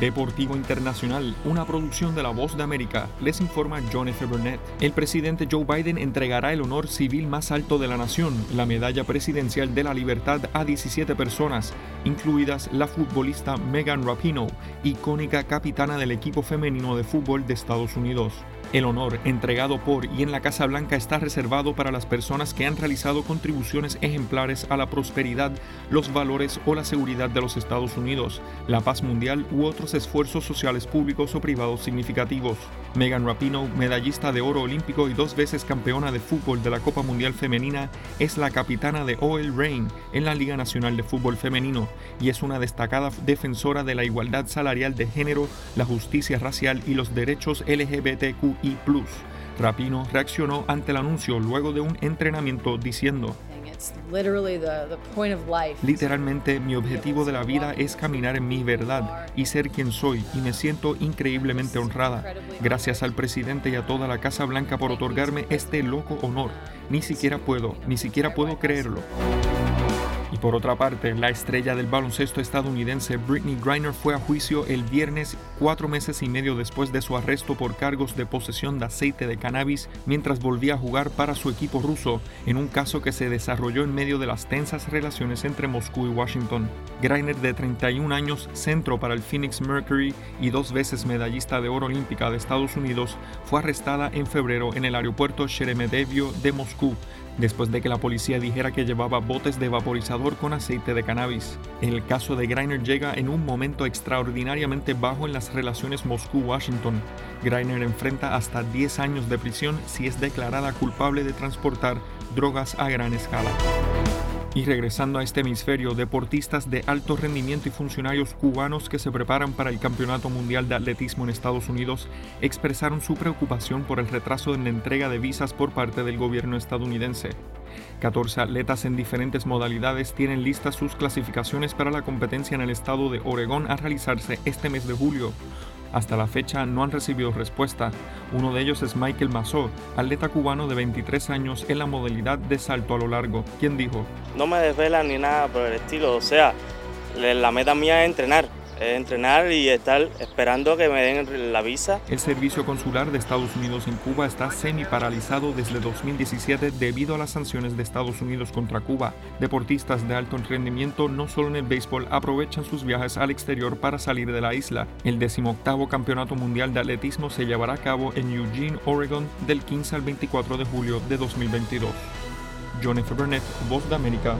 Deportivo Internacional, una producción de La Voz de América, les informa John F. Burnett. El presidente Joe Biden entregará el honor civil más alto de la nación, la Medalla Presidencial de la Libertad, a 17 personas, incluidas la futbolista Megan Rapinoe, icónica capitana del equipo femenino de fútbol de Estados Unidos. El honor entregado por y en la Casa Blanca está reservado para las personas que han realizado contribuciones ejemplares a la prosperidad, los valores o la seguridad de los Estados Unidos, la paz mundial u otros esfuerzos sociales públicos o privados significativos. Megan Rapinoe, medallista de oro olímpico y dos veces campeona de fútbol de la Copa Mundial Femenina, es la capitana de OL Reign en la Liga Nacional de Fútbol Femenino y es una destacada defensora de la igualdad salarial de género, la justicia racial y los derechos LGBTQ y Plus. Rapino reaccionó ante el anuncio luego de un entrenamiento diciendo, Literalmente mi objetivo de la vida es caminar en mi verdad y ser quien soy y me siento increíblemente honrada. Gracias al presidente y a toda la Casa Blanca por otorgarme este loco honor. Ni siquiera puedo, ni siquiera puedo creerlo. Y por otra parte, la estrella del baloncesto estadounidense Britney Griner fue a juicio el viernes, cuatro meses y medio después de su arresto por cargos de posesión de aceite de cannabis mientras volvía a jugar para su equipo ruso, en un caso que se desarrolló en medio de las tensas relaciones entre Moscú y Washington. Griner, de 31 años, centro para el Phoenix Mercury y dos veces medallista de oro olímpica de Estados Unidos, fue arrestada en febrero en el aeropuerto Sheremetyevo de Moscú, después de que la policía dijera que llevaba botes de vaporizador con aceite de cannabis. El caso de Greiner llega en un momento extraordinariamente bajo en las relaciones Moscú-Washington. Greiner enfrenta hasta 10 años de prisión si es declarada culpable de transportar drogas a gran escala. Y regresando a este hemisferio, deportistas de alto rendimiento y funcionarios cubanos que se preparan para el Campeonato Mundial de Atletismo en Estados Unidos expresaron su preocupación por el retraso en la entrega de visas por parte del gobierno estadounidense. 14 atletas en diferentes modalidades tienen listas sus clasificaciones para la competencia en el estado de Oregón a realizarse este mes de julio. Hasta la fecha no han recibido respuesta. Uno de ellos es Michael Mazó, atleta cubano de 23 años en la modalidad de salto a lo largo, quien dijo, No me desvelan ni nada por el estilo, o sea, la meta mía es entrenar entrenar y estar esperando que me den la visa. El servicio consular de Estados Unidos en Cuba está semi paralizado desde 2017 debido a las sanciones de Estados Unidos contra Cuba. Deportistas de alto rendimiento no solo en el béisbol aprovechan sus viajes al exterior para salir de la isla. El 18 Campeonato Mundial de Atletismo se llevará a cabo en Eugene, Oregon, del 15 al 24 de julio de 2022. John F. Burnett, Voz de América,